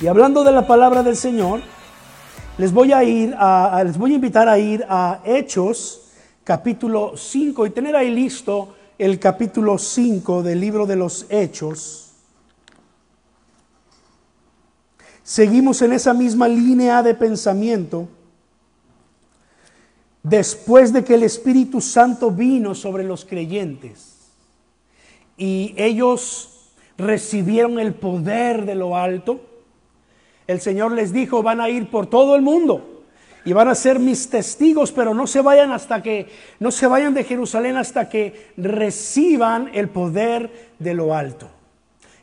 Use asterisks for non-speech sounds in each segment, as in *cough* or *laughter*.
Y hablando de la palabra del Señor, les voy a ir les voy a invitar a ir a Hechos capítulo 5 y tener ahí listo el capítulo 5 del libro de los Hechos. Seguimos en esa misma línea de pensamiento. Después de que el Espíritu Santo vino sobre los creyentes y ellos recibieron el poder de lo alto, el Señor les dijo, van a ir por todo el mundo y van a ser mis testigos, pero no se vayan hasta que no se vayan de Jerusalén hasta que reciban el poder de lo alto.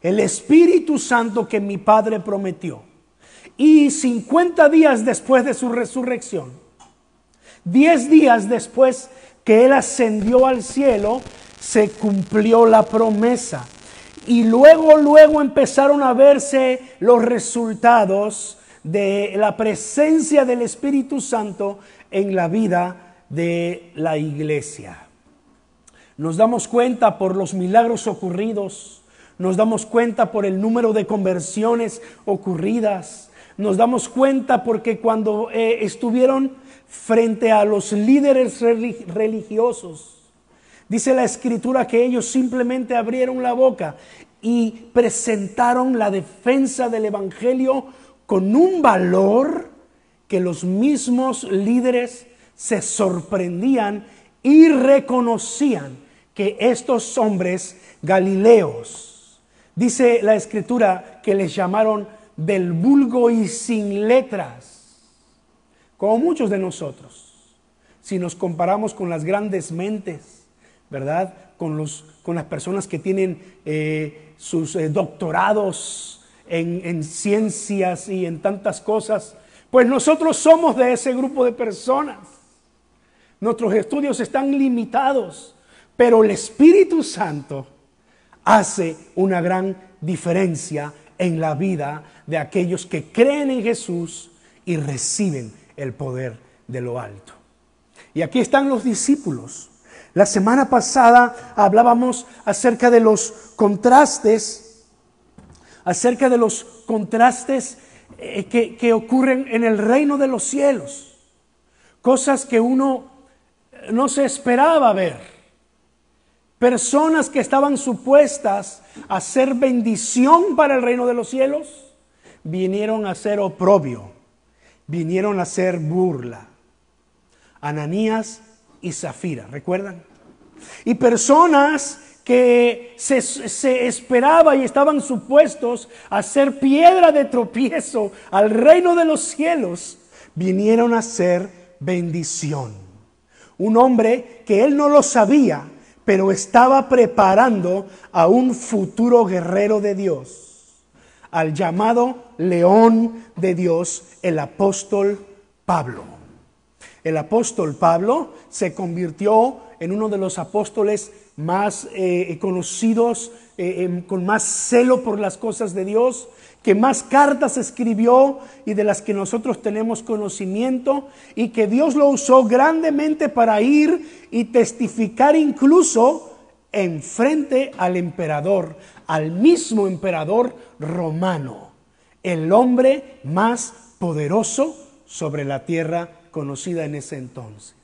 El Espíritu Santo que mi Padre prometió. Y 50 días después de su resurrección, 10 días después que él ascendió al cielo, se cumplió la promesa. Y luego, luego empezaron a verse los resultados de la presencia del Espíritu Santo en la vida de la iglesia. Nos damos cuenta por los milagros ocurridos, nos damos cuenta por el número de conversiones ocurridas, nos damos cuenta porque cuando eh, estuvieron frente a los líderes religiosos, Dice la escritura que ellos simplemente abrieron la boca y presentaron la defensa del Evangelio con un valor que los mismos líderes se sorprendían y reconocían que estos hombres galileos, dice la escritura que les llamaron del vulgo y sin letras, como muchos de nosotros, si nos comparamos con las grandes mentes ¿verdad? Con, los, con las personas que tienen eh, sus eh, doctorados en, en ciencias y en tantas cosas. Pues nosotros somos de ese grupo de personas. Nuestros estudios están limitados, pero el Espíritu Santo hace una gran diferencia en la vida de aquellos que creen en Jesús y reciben el poder de lo alto. Y aquí están los discípulos la semana pasada hablábamos acerca de los contrastes, acerca de los contrastes eh, que, ocurren en el reino de los cielos, cosas que uno no se esperaba ver. Personas que estaban supuestas a ser bendición para el reino de los cielos, vinieron a ser oprobio, vinieron a ser burla. Ananías y Zafira, ¿recuerdan? Y personas que se, esperaba y estaban supuestos a ser piedra de tropiezo al reino de los cielos, vinieron a ser bendición. Un hombre que él no lo sabía, pero estaba preparando a un futuro guerrero de Dios, al llamado león de Dios, el apóstol Pablo. El apóstol Pablo se convirtió en uno de los apóstoles más eh, conocidos, eh, em, con más celo por las cosas de Dios, que más cartas escribió y de las que nosotros tenemos conocimiento, y que Dios lo usó grandemente para ir y testificar incluso en frente al emperador, al mismo emperador romano, el hombre más poderoso sobre la tierra conocida en ese entonces.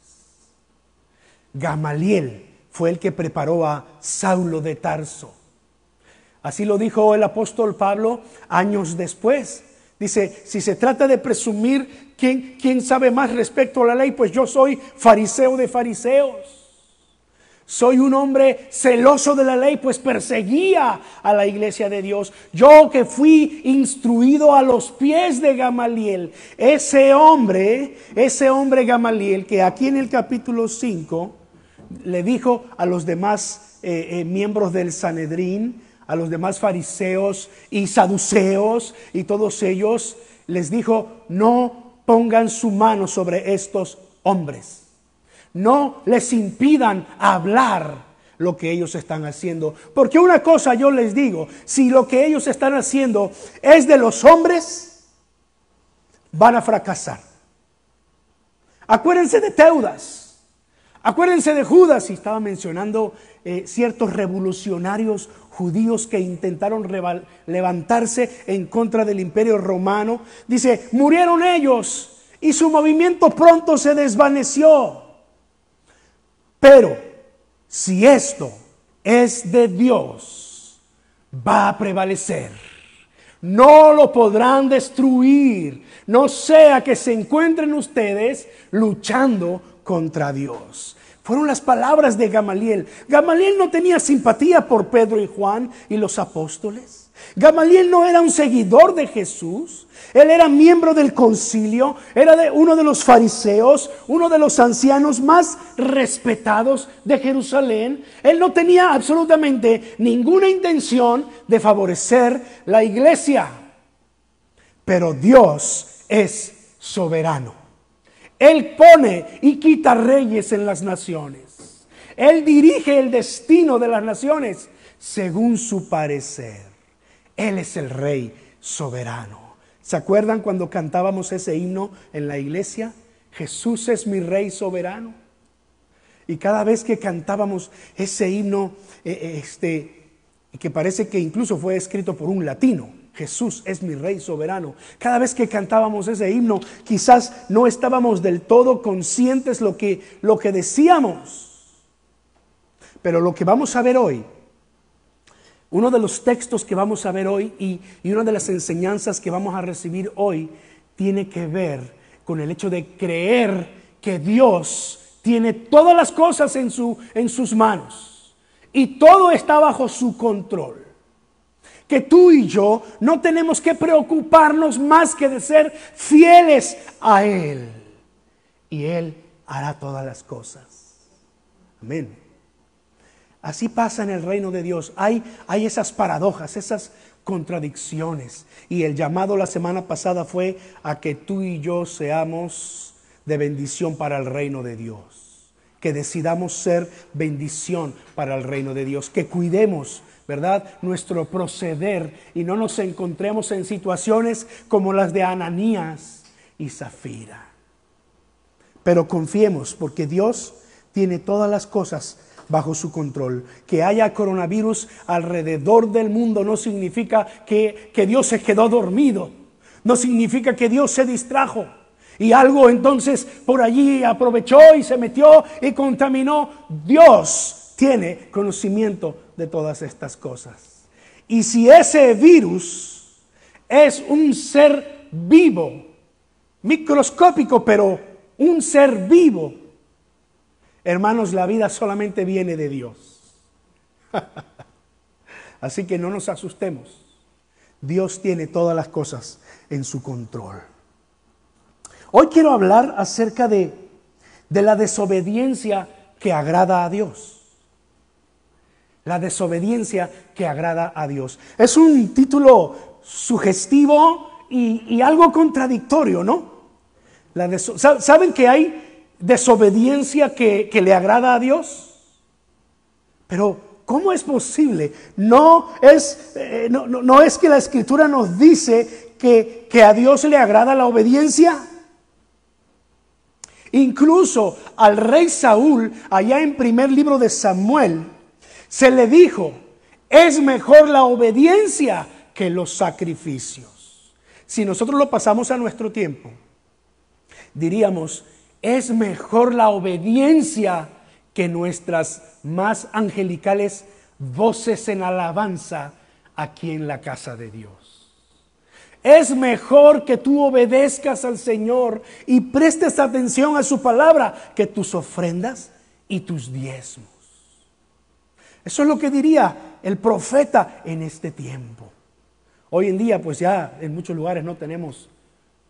Gamaliel fue el que preparó a Saulo de Tarso. Así lo dijo el apóstol Pablo años después. Dice, si se trata de presumir quién, quién sabe más respecto a la ley, pues yo soy fariseo de fariseos. Soy un hombre celoso de la ley, pues perseguía a la iglesia de Dios. Yo que fui instruido a los pies de Gamaliel. Ese hombre, ese hombre Gamaliel, que aquí en el capítulo 5 le dijo a los demás eh, eh, miembros del Sanedrín, a los demás fariseos y saduceos y todos ellos, les dijo, no pongan su mano sobre estos hombres no les impidan hablar lo que ellos están haciendo. Porque una cosa yo les digo, si lo que ellos están haciendo es de los hombres, van a fracasar. Acuérdense de Teudas. Acuérdense de Judas, y estaba mencionando eh, ciertos revolucionarios judíos que intentaron levantarse en contra del imperio romano. Dice, murieron ellos y su movimiento pronto se desvaneció. Pero si esto es de Dios, va a prevalecer. No lo podrán destruir. No sea que se encuentren ustedes luchando contra Dios. Fueron las palabras de Gamaliel. Gamaliel no tenía simpatía por Pedro y Juan y los apóstoles. Gamaliel no era un seguidor de Jesús. Él era miembro del concilio, era uno de los fariseos, uno de los ancianos más respetados de Jerusalén. Él no tenía absolutamente ninguna intención de favorecer la iglesia. Pero Dios es soberano. Él pone y quita reyes en las naciones. Él dirige el destino de las naciones según su parecer. Él es el rey soberano. ¿Se acuerdan cuando cantábamos ese himno en la iglesia? Jesús es mi rey soberano. Y cada vez que cantábamos ese himno, eh, eh, este, que parece que incluso fue escrito por un latino, Jesús es mi Rey soberano. Cada vez que cantábamos ese himno, quizás no estábamos del todo conscientes lo que, lo que decíamos. Pero lo que vamos a ver hoy, uno de los textos que vamos a ver hoy y, una de las enseñanzas que vamos a recibir hoy, tiene que ver con el hecho de creer que Dios tiene todas las cosas en sus manos y todo está bajo su control que tú y yo no tenemos que preocuparnos más que de ser fieles a Él. Y Él hará todas las cosas. Amén. Así pasa en el reino de Dios. Hay, hay esas paradojas, esas contradicciones. Y el llamado la semana pasada fue a que tú y yo seamos de bendición para el reino de Dios. Que decidamos ser bendición para el reino de Dios. Que cuidemos ¿verdad? Nuestro proceder y no nos encontremos en situaciones como las de Ananías y Zafira. Pero confiemos porque Dios tiene todas las cosas bajo su control. Que haya coronavirus alrededor del mundo no significa que, que Dios se quedó dormido, no significa que Dios se distrajo. Y algo entonces por allí aprovechó y se metió y contaminó. Dios tiene conocimiento de todas estas cosas. Y si ese virus es un ser vivo, microscópico, pero un ser vivo, hermanos, la vida solamente viene de Dios. *laughs* Así que no nos asustemos. Dios tiene todas las cosas en su control. Hoy quiero hablar acerca de, de la desobediencia que agrada a Dios la desobediencia que agrada a Dios. Es un título sugestivo y, algo contradictorio, ¿no? ¿Saben que hay desobediencia que, le agrada a Dios? Pero, ¿cómo es posible? No es, eh, no, es que la escritura nos dice que, que a Dios le agrada la obediencia. Incluso al rey Saúl, allá en primer libro de Samuel, se le dijo, es mejor la obediencia que los sacrificios. Si nosotros lo pasamos a nuestro tiempo, diríamos, es mejor la obediencia que nuestras más angelicales voces en alabanza aquí en la casa de Dios. Es mejor que tú obedezcas al Señor y prestes atención a su palabra que tus ofrendas y tus diezmos. Eso es lo que diría el profeta en este tiempo. Hoy en día, pues ya en muchos lugares no tenemos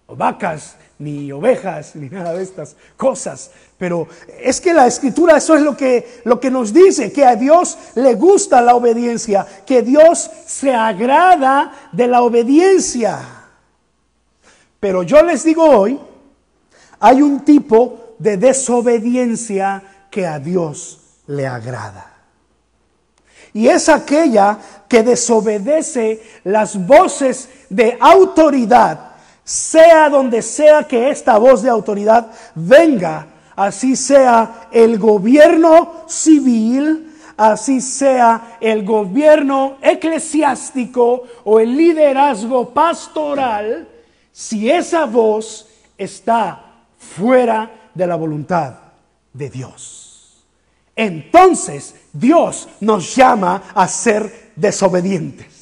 vacas, ni ovejas, ni nada de estas cosas. Pero es que la escritura eso es lo que, lo que nos dice, que a Dios le gusta la obediencia, que Dios se agrada de la obediencia. Pero yo les digo hoy, hay un tipo de desobediencia que a Dios le agrada y es aquella que desobedece las voces de autoridad, sea donde sea que esta voz de autoridad venga así sea el gobierno civil, así sea el gobierno eclesiástico o el liderazgo pastoral, si esa voz está fuera de la voluntad de Dios. Entonces Dios nos llama a ser desobedientes.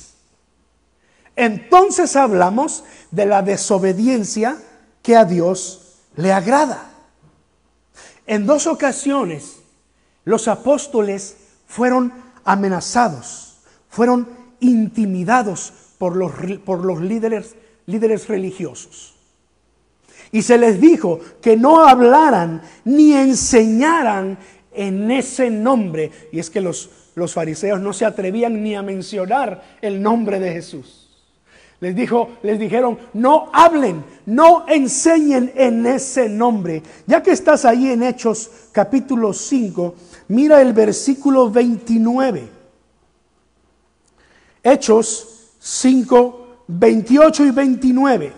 Entonces hablamos de la desobediencia que a Dios le agrada. En dos ocasiones los apóstoles fueron amenazados, fueron intimidados por los, por los líderes, líderes religiosos. Y se les dijo que no hablaran ni enseñaran en ese nombre. Y es que los, los fariseos no se atrevían ni a mencionar el nombre de Jesús. Les dijo, les dijeron, no hablen, no enseñen en ese nombre. Ya que estás ahí en Hechos capítulo 5, mira el versículo 29. Hechos 5, 28 y 29.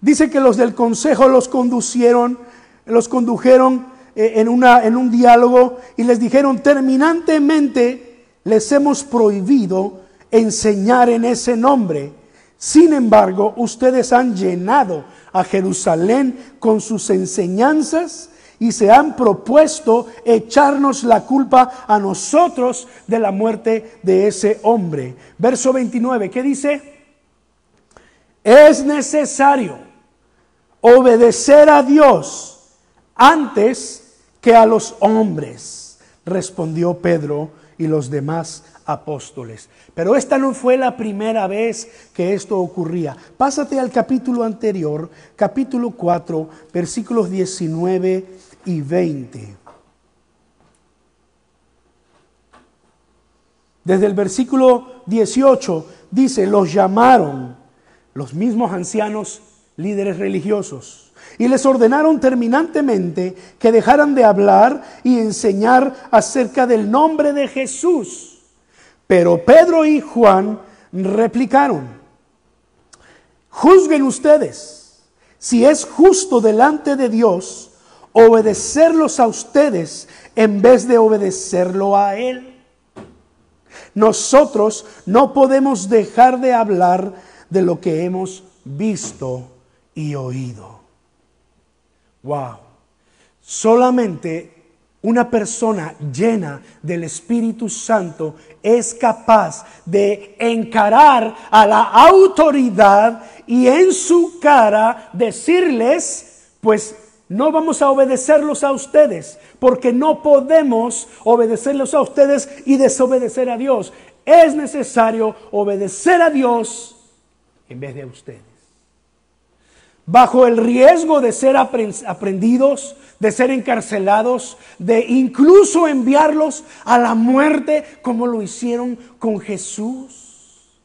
Dice que los del consejo los conducieron, los condujeron eh, en, una, en un diálogo y les dijeron, terminantemente les hemos prohibido enseñar en ese nombre. Sin embargo, ustedes han llenado a Jerusalén con sus enseñanzas y se han propuesto echarnos la culpa a nosotros de la muerte de ese hombre. Verso 29, ¿qué dice? Es necesario obedecer a Dios antes que a los hombres, respondió Pedro y los demás apóstoles. Pero esta no fue la primera vez que esto ocurría. Pásate al capítulo anterior, capítulo 4, versículos 19 y 20. Desde el versículo 18 dice, los llamaron los mismos ancianos líderes religiosos y les ordenaron terminantemente que dejaran de hablar y enseñar acerca del nombre de Jesús. Pero Pedro y Juan replicaron, juzguen ustedes si es justo delante de Dios obedecerlos a ustedes en vez de obedecerlo a Él. Nosotros no podemos dejar de hablar de lo que hemos visto y oído. Wow. Solamente una persona llena del Espíritu Santo es capaz de encarar a la autoridad y en su cara decirles, pues no vamos a obedecerlos a ustedes, porque no podemos obedecerlos a ustedes y desobedecer a Dios. Es necesario obedecer a Dios en vez de a ustedes bajo el riesgo de ser aprendidos, de ser encarcelados, de incluso enviarlos a la muerte como lo hicieron con Jesús.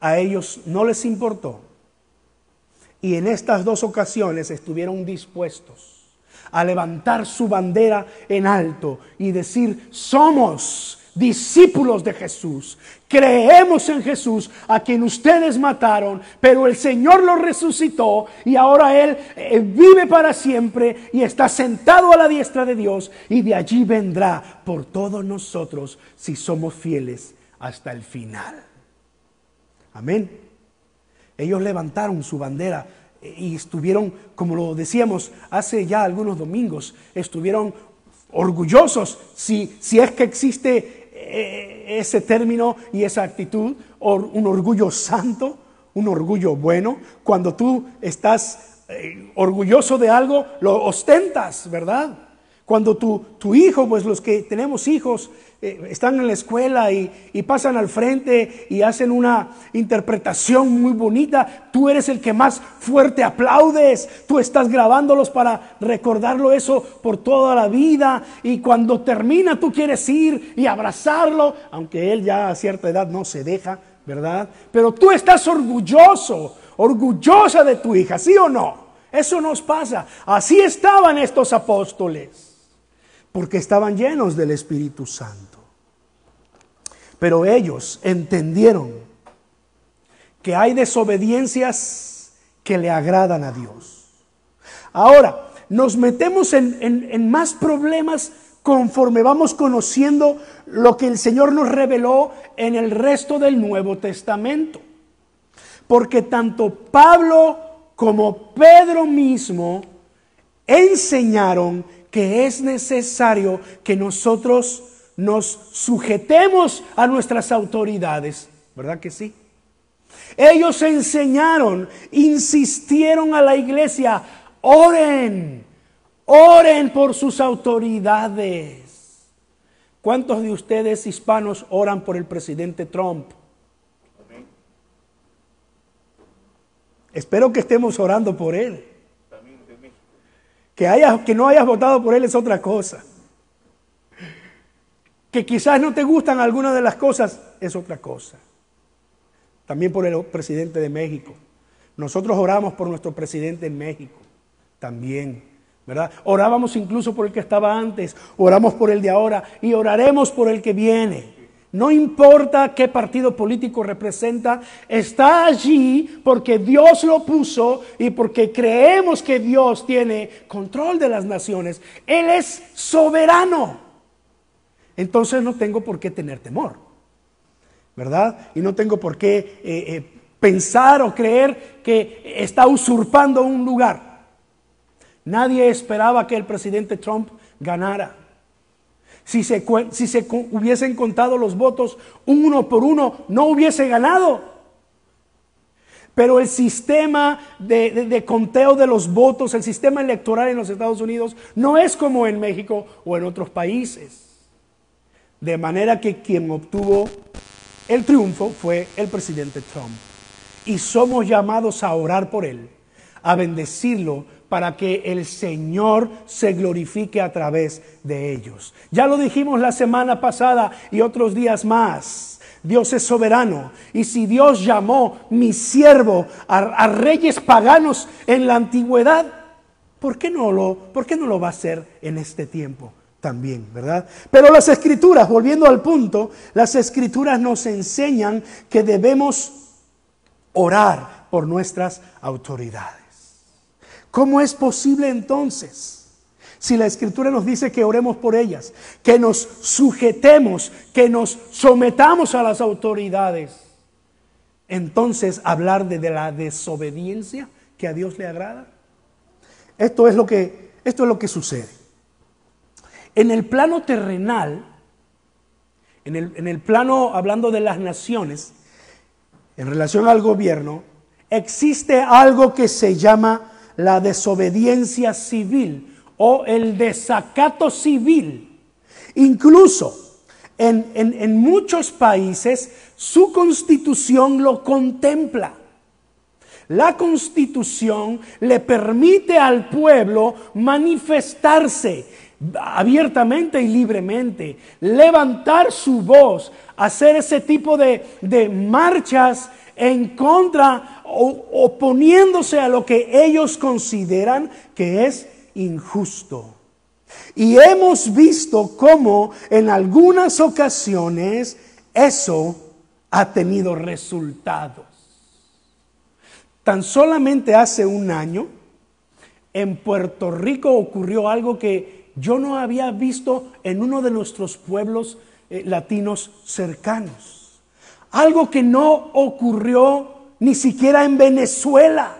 A ellos no les importó. Y en estas dos ocasiones estuvieron dispuestos a levantar su bandera en alto y decir, somos discípulos de Jesús. Creemos en Jesús, a quien ustedes mataron, pero el Señor lo resucitó y ahora Él, eh, vive para siempre y está sentado a la diestra de Dios y de allí vendrá por todos nosotros si somos fieles hasta el final. Amén. Ellos levantaron su bandera eh, y estuvieron, como lo decíamos hace ya algunos domingos, estuvieron orgullosos si, si es que existe ese término y esa actitud, un orgullo santo, un orgullo bueno. Cuando tú estás eh, orgulloso de algo, lo ostentas, ¿verdad? Cuando tu, hijo, pues los que tenemos hijos, eh, están en la escuela y, y, pasan al frente y hacen una interpretación muy bonita, tú eres el que más fuerte aplaudes, tú estás grabándolos para recordarlo eso por toda la vida y cuando termina tú quieres ir y abrazarlo, aunque él ya a cierta edad no se deja, ¿verdad? Pero tú estás orgulloso, orgullosa de tu hija, ¿sí o no? Eso nos pasa. Así estaban estos apóstoles porque estaban llenos del Espíritu Santo. Pero ellos entendieron que hay desobediencias que le agradan a Dios. Ahora, nos metemos en, en más problemas conforme vamos conociendo lo que el Señor nos reveló en el resto del Nuevo Testamento. Porque tanto Pablo como Pedro mismo enseñaron que es necesario que nosotros nos sujetemos a nuestras autoridades. ¿Verdad que sí? Ellos enseñaron, insistieron a la iglesia, oren, oren por sus autoridades. ¿Cuántos de ustedes hispanos oran por el presidente Trump? Espero que estemos orando por él. Que, haya, que no hayas votado por él es otra cosa. Que quizás no te gustan algunas de las cosas es otra cosa. También por el presidente de México. Nosotros oramos por nuestro presidente en México. También. ¿verdad? Orábamos incluso por el que estaba antes, oramos por el de ahora y oraremos por el que viene. No importa qué partido político representa, está allí porque Dios lo puso y porque creemos que Dios tiene control de las naciones. Él es soberano. Entonces no tengo por qué tener temor, ¿verdad? Y no tengo por qué eh, eh, pensar o creer que está usurpando un lugar. Nadie esperaba que el presidente Trump ganara. Si se, hubiesen contado los votos uno por uno, no hubiese ganado. Pero el sistema de, de, conteo de los votos, el sistema electoral en los Estados Unidos, no es como en México o en otros países. De manera que quien obtuvo el triunfo fue el presidente Trump. Y somos llamados a orar por él, a bendecirlo, para que el Señor se glorifique a través de ellos. Ya lo dijimos la semana pasada y otros días más. Dios es soberano. Y si Dios llamó mi siervo a, reyes paganos en la antigüedad, ¿por qué, no lo, ¿por qué no lo va a hacer en este tiempo? También, ¿verdad? Pero las escrituras, volviendo al punto, las escrituras nos enseñan que debemos orar por nuestras autoridades. ¿Cómo es posible entonces? Si la escritura nos dice que oremos por ellas, que nos sujetemos, que nos sometamos a las autoridades, entonces hablar de, la desobediencia que a Dios le agrada. Esto es lo que, esto es lo que sucede. En el plano terrenal, en el, en el plano hablando de las naciones, en relación al gobierno, existe algo que se llama la desobediencia civil o el desacato civil. Incluso en, en, muchos países su constitución lo contempla. La constitución le permite al pueblo manifestarse abiertamente y libremente, levantar su voz, hacer ese tipo de, de marchas en contra oponiéndose a lo que ellos consideran que es injusto. Y hemos visto cómo en algunas ocasiones eso ha tenido resultados. Tan solamente hace un año, en Puerto Rico ocurrió algo que yo no había visto en uno de nuestros pueblos eh, latinos cercanos. Algo que no ocurrió ni siquiera en Venezuela,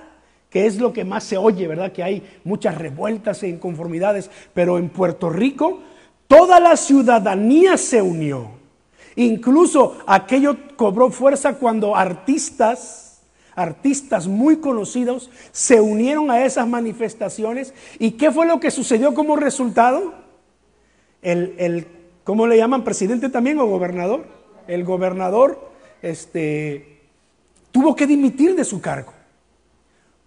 que es lo que más se oye, ¿verdad? Que hay muchas revueltas e inconformidades, pero en Puerto Rico toda la ciudadanía se unió. Incluso aquello cobró fuerza cuando artistas, artistas muy conocidos, se unieron a esas manifestaciones. ¿Y qué fue lo que sucedió como resultado? El, el ¿cómo le llaman? ¿Presidente también o gobernador? El gobernador este, tuvo que dimitir de su cargo.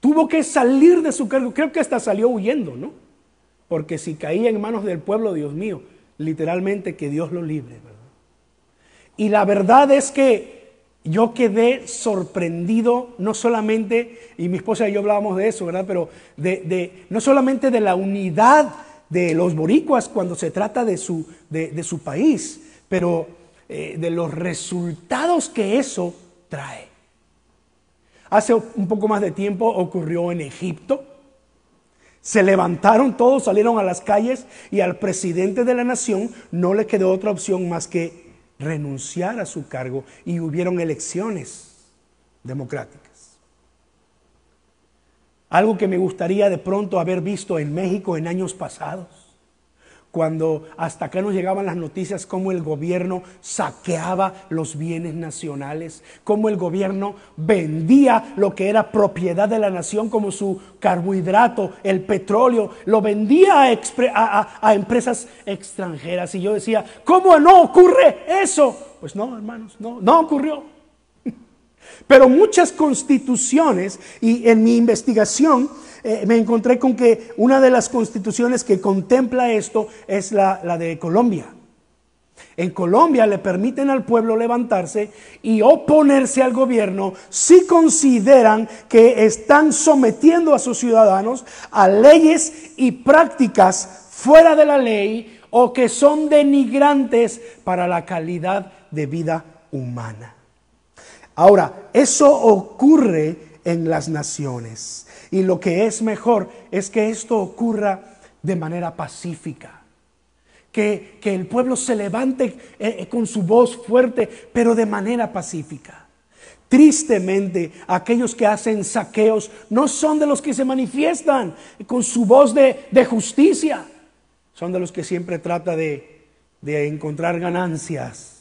Tuvo que salir de su cargo. Creo que hasta salió huyendo, ¿no? Porque si caía en manos del pueblo, Dios mío, literalmente que Dios lo libre. Y la verdad es que yo quedé sorprendido, no solamente, y mi esposa y yo hablábamos de eso, ¿verdad? Pero de, no solamente de la unidad de los boricuas cuando se trata de su, de su país, pero eh, de los resultados que eso trae. Hace un poco más de tiempo ocurrió en Egipto. Se levantaron todos, salieron a las calles y al presidente de la nación no le quedó otra opción más que renunciar a su cargo y hubieron elecciones democráticas. Algo que me gustaría de pronto haber visto en México en años pasados cuando hasta acá nos llegaban las noticias cómo el gobierno saqueaba los bienes nacionales, cómo el gobierno vendía lo que era propiedad de la nación como su carbohidrato, el petróleo, lo vendía a, empresas extranjeras. Y yo decía, ¿cómo no ocurre eso? Pues no, hermanos, no, no ocurrió. *laughs* Pero muchas constituciones, y en mi investigación eh, me encontré con que una de las constituciones que contempla esto es la, la de Colombia. En Colombia le permiten al pueblo levantarse y oponerse al gobierno si consideran que están sometiendo a sus ciudadanos a leyes y prácticas fuera de la ley o que son denigrantes para la calidad de vida humana. Ahora, eso ocurre en las naciones. Y lo que es mejor es que esto ocurra de manera pacífica. Que, el pueblo se levante eh, eh, con su voz fuerte, pero de manera pacífica. Tristemente, aquellos que hacen saqueos no son de los que se manifiestan con su voz de, justicia. Son de los que siempre trata de, de encontrar ganancias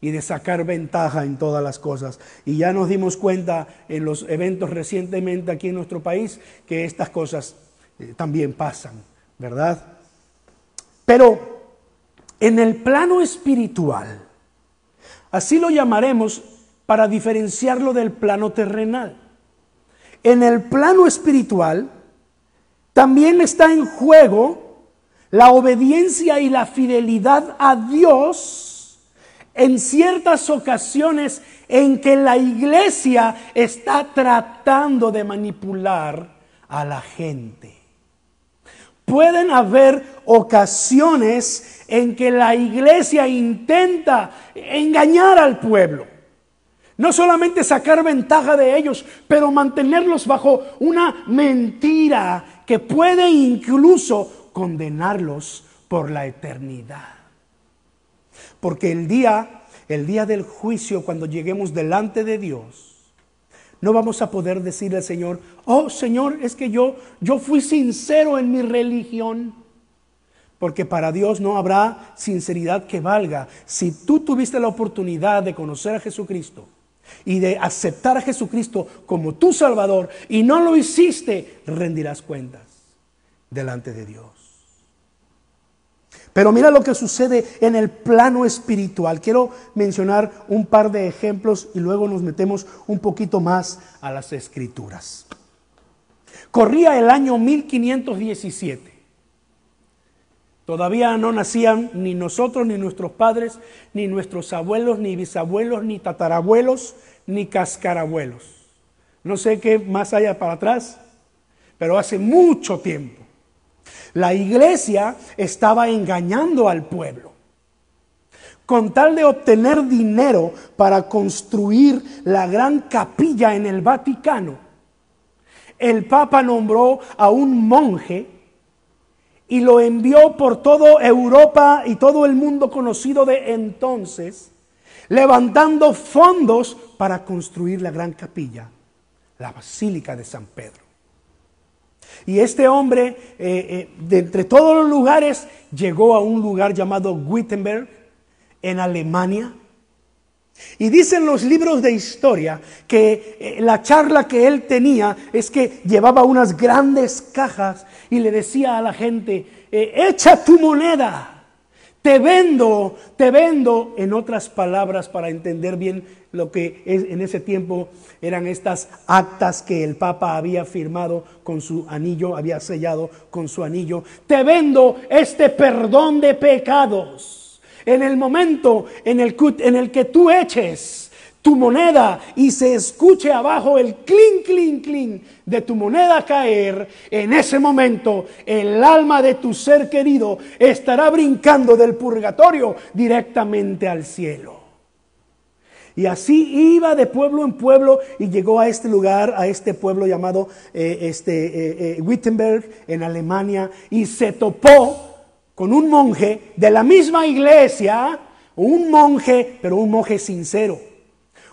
y de sacar ventaja en todas las cosas. Y ya nos dimos cuenta en los eventos recientemente aquí en nuestro país que estas cosas eh, también pasan, ¿verdad? Pero en el plano espiritual, así lo llamaremos para diferenciarlo del plano terrenal. En el plano espiritual también está en juego la obediencia y la fidelidad a Dios en ciertas ocasiones en que la iglesia está tratando de manipular a la gente. Pueden haber ocasiones en que la iglesia intenta engañar al pueblo. No solamente sacar ventaja de ellos, pero mantenerlos bajo una mentira que puede incluso condenarlos por la eternidad. Porque el día, el día del juicio, cuando lleguemos delante de Dios, no vamos a poder decirle al Señor, oh Señor, es que yo, yo fui sincero en mi religión. Porque para Dios no habrá sinceridad que valga. Si tú tuviste la oportunidad de conocer a Jesucristo y de aceptar a Jesucristo como tu Salvador y no lo hiciste, rendirás cuentas delante de Dios. Pero mira lo que sucede en el plano espiritual. Quiero mencionar un par de ejemplos y luego nos metemos un poquito más a las escrituras. Corría el año 1517. Todavía no nacían ni nosotros, ni nuestros padres, ni nuestros abuelos, ni bisabuelos, ni tatarabuelos, ni cascarabuelos. No sé qué más haya para atrás, pero hace mucho tiempo. La iglesia estaba engañando al pueblo. Con tal de obtener dinero para construir la gran capilla en el Vaticano, el Papa nombró a un monje y lo envió por toda Europa y todo el mundo conocido de entonces, levantando fondos para construir la gran capilla, la Basílica de San Pedro. Y este hombre, eh, eh, de entre todos los lugares, llegó a un lugar llamado Wittenberg, en Alemania. Y dicen los libros de historia que eh, la charla que él tenía es que llevaba unas grandes cajas y le decía a la gente, echa tu moneda te vendo, te vendo, en otras palabras, para entender bien lo que en ese tiempo eran estas actas que el Papa había firmado con su anillo, había sellado con su anillo. Te vendo este perdón de pecados. En el momento en el, en el que tú eches tu moneda y se escuche abajo el clink, clink, clink de tu moneda caer, en ese momento el alma de tu ser querido estará brincando del purgatorio directamente al cielo. Y así iba de pueblo en pueblo y llegó a este lugar, a este pueblo llamado eh, este, eh, eh, Wittenberg en Alemania y se topó con un monje de la misma iglesia, un monje, pero un monje sincero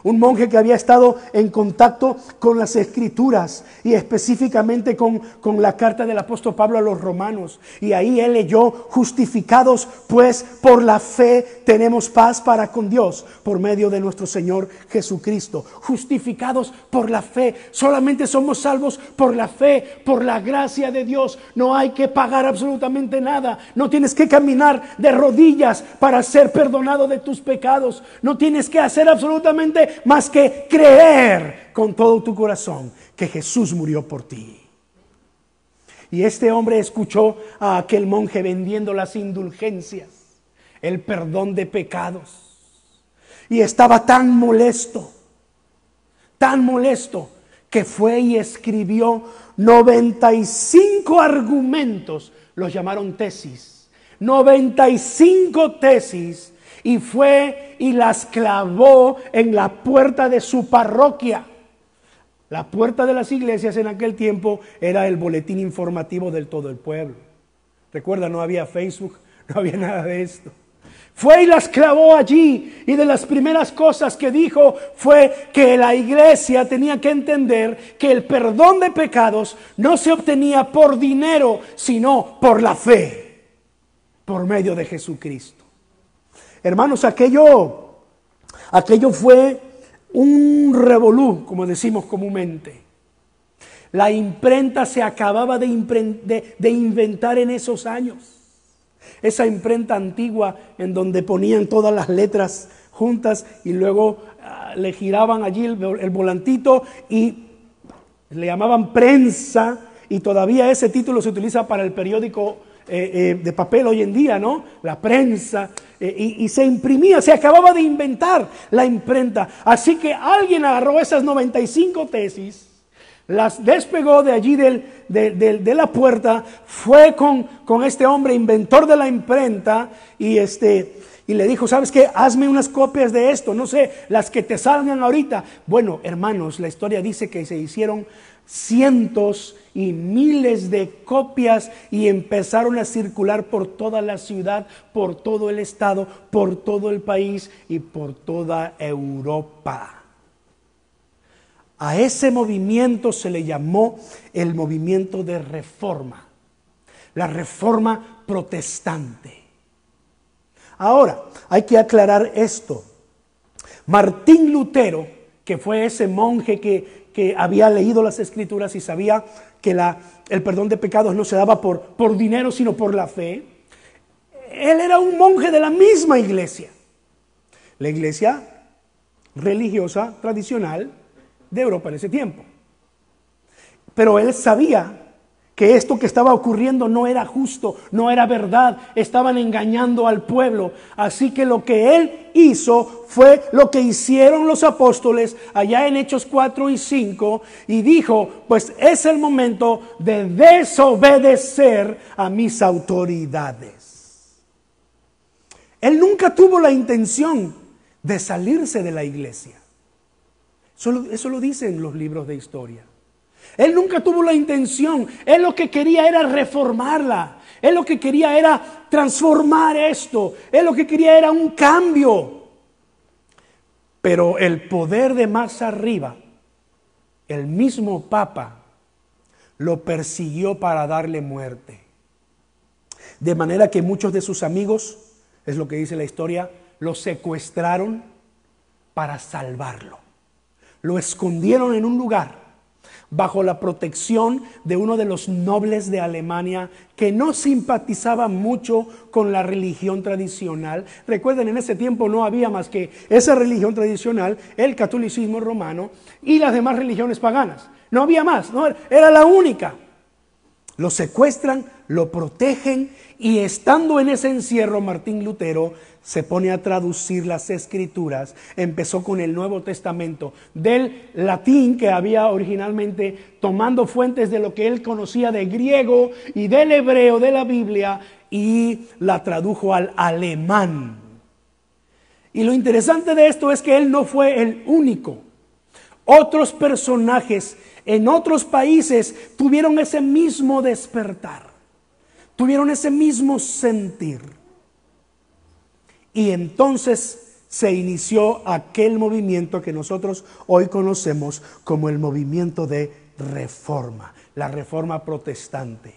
un monje que había estado en contacto con las escrituras y específicamente con, con, la carta del apóstol Pablo a los romanos. Y ahí él leyó, justificados pues por la fe tenemos paz para con Dios por medio de nuestro Señor Jesucristo. Justificados por la fe. Solamente somos salvos por la fe, por la gracia de Dios. No hay que pagar absolutamente nada. No tienes que caminar de rodillas para ser perdonado de tus pecados. No tienes que hacer absolutamente más que creer con todo tu corazón que Jesús murió por ti. Y este hombre escuchó a aquel monje vendiendo las indulgencias, el perdón de pecados. Y estaba tan molesto, tan molesto, que fue y escribió 95 argumentos, los llamaron tesis, 95 tesis y fue y las clavó en la puerta de su parroquia. La puerta de las iglesias en aquel tiempo era el boletín informativo del todo el pueblo. Recuerda, no había Facebook, *laughs* no había nada de esto. Fue y las clavó allí y de las primeras cosas que dijo fue que la iglesia tenía que entender que el perdón de pecados no se obtenía por dinero, sino por la fe, por medio de Jesucristo. Hermanos, aquello, aquello fue un revolú, como decimos comúnmente. La imprenta se acababa de, inventar en esos años. Esa imprenta antigua en donde ponían todas las letras juntas y luego ah, le giraban allí el, volantito y le llamaban prensa y todavía ese título se utiliza para el periódico eh, eh, de papel hoy en día, ¿no? La prensa. Eh, y, se imprimía, se acababa de inventar la imprenta. Así que alguien agarró esas 95 tesis, las despegó de allí del, de, la puerta, fue con, con, este hombre inventor de la imprenta y, este, y le dijo, ¿sabes qué? Hazme unas copias de esto, no sé, las que te salgan ahorita. Bueno, hermanos, la historia dice que se hicieron cientos y miles de copias y empezaron a circular por toda la ciudad, por todo el estado, por todo el país y por toda Europa. A ese movimiento se le llamó el movimiento de reforma, la reforma protestante. Ahora, hay que aclarar esto. Martín Lutero, que fue ese monje que que había leído las escrituras y sabía que el perdón de pecados no se daba por, por dinero, sino por la fe. Él era un monje de la misma iglesia. La iglesia religiosa tradicional de Europa en ese tiempo. Pero él sabía que esto que estaba ocurriendo no era justo, no era verdad, estaban engañando al pueblo. Así que lo que él hizo fue lo que hicieron los apóstoles allá en Hechos 4 y 5 y dijo, pues es el momento de desobedecer a mis autoridades. Él nunca tuvo la intención de salirse de la iglesia. Eso, eso lo dicen los libros de historia. Él nunca tuvo la intención. Él lo que quería era reformarla. Él lo que quería era transformar esto. Él lo que quería era un cambio. Pero el poder de más arriba, el mismo Papa, lo persiguió para darle muerte. De manera que muchos de sus amigos, es lo que dice la historia, lo secuestraron para salvarlo. Lo escondieron en un lugar bajo la protección de uno de los nobles de Alemania que no simpatizaba mucho con la religión tradicional. Recuerden, en ese tiempo no había más que esa religión tradicional, el catolicismo romano y las demás religiones paganas. No había más, no, era la única. Lo secuestran, lo protegen y estando en ese encierro Martín Lutero se pone a traducir las escrituras, empezó con el Nuevo Testamento del latín que había originalmente, tomando fuentes de lo que él conocía de griego y del hebreo de la Biblia y la tradujo al alemán. Y lo interesante de esto es que él no fue el único. Otros personajes en otros países tuvieron ese mismo despertar, tuvieron ese mismo sentir. Y entonces se inició aquel movimiento que nosotros hoy conocemos como el movimiento de reforma, la reforma protestante.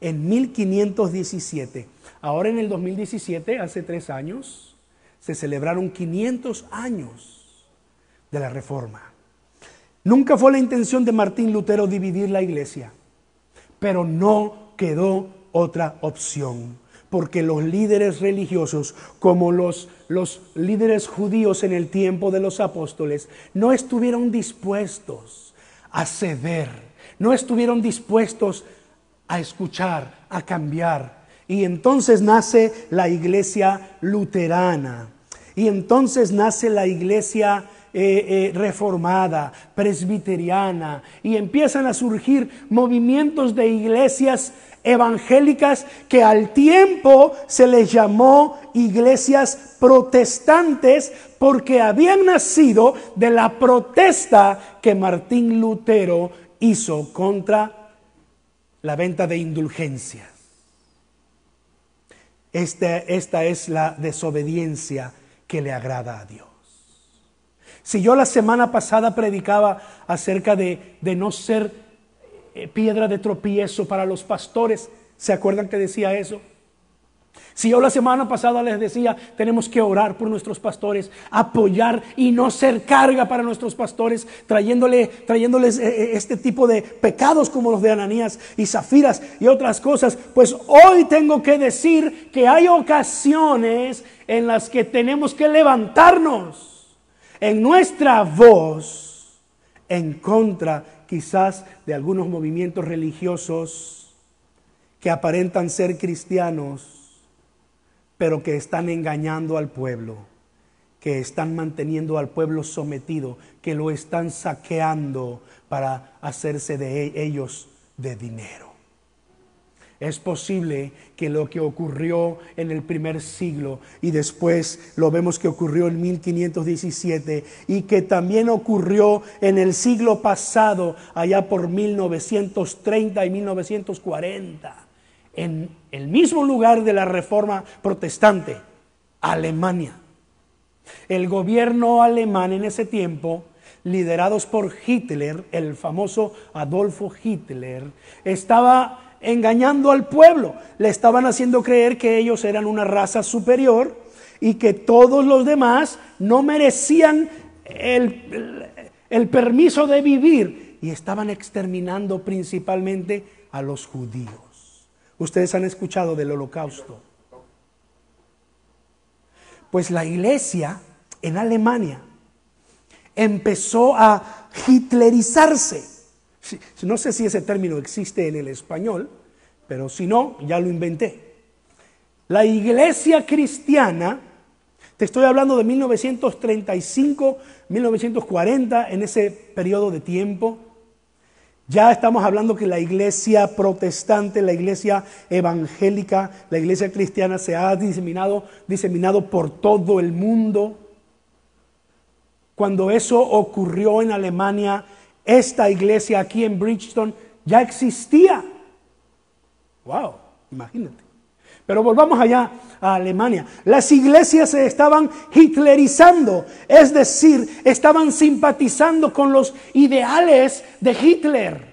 En 1517, ahora en el 2017, hace tres años, se celebraron 500 años de la reforma. Nunca fue la intención de Martín Lutero dividir la iglesia, pero no quedó otra opción, porque los líderes religiosos, como los, los líderes judíos en el tiempo de los apóstoles, no estuvieron dispuestos a ceder, no estuvieron dispuestos a escuchar, a cambiar. Y entonces nace la iglesia luterana. Y entonces nace la iglesia eh, eh, reformada, presbiteriana, y empiezan a surgir movimientos de iglesias evangélicas que al tiempo se les llamó iglesias protestantes porque habían nacido de la protesta que Martín Lutero hizo contra la venta de indulgencias. esta es la desobediencia que le agrada a Dios. Si yo la semana pasada predicaba acerca de, no ser eh, piedra de tropiezo para los pastores, ¿se acuerdan que decía eso? Si yo la semana pasada les decía, tenemos que orar por nuestros pastores, apoyar y no ser carga para nuestros pastores, trayéndole, trayéndoles eh, eh, este tipo de pecados como los de Ananías y Zafiras y otras cosas, pues hoy tengo que decir que hay ocasiones en las que tenemos que levantarnos en nuestra voz en contra quizás de algunos movimientos religiosos que aparentan ser cristianos, pero que están engañando al pueblo, que están manteniendo al pueblo sometido, que lo están saqueando para hacerse de ellos de dinero. Es posible que lo que ocurrió en el primer siglo y después lo vemos que ocurrió en 1517 y que también ocurrió en el siglo pasado, allá por 1930 y 1940, en el mismo lugar de la reforma protestante, Alemania. El gobierno alemán en ese tiempo liderados por Hitler, el famoso Adolfo Hitler, estaba engañando al pueblo. Le estaban haciendo creer que ellos eran una raza superior y que todos los demás no merecían el, el permiso de vivir y estaban exterminando principalmente a los judíos. Ustedes han escuchado del holocausto. Pues la iglesia en Alemania empezó a hitlerizarse no sé si ese término existe en el español, pero si no, ya lo inventé. La iglesia cristiana, te estoy hablando de 1935, 1940, en ese periodo de tiempo, ya estamos hablando que la iglesia protestante, la iglesia evangélica, la iglesia cristiana se ha diseminado, diseminado por todo el mundo. Cuando eso ocurrió en Alemania, esta iglesia aquí en Bridgestone ya existía. Wow, imagínate. Pero volvamos allá a Alemania. Las iglesias se estaban hitlerizando, es decir, estaban simpatizando con los ideales de Hitler.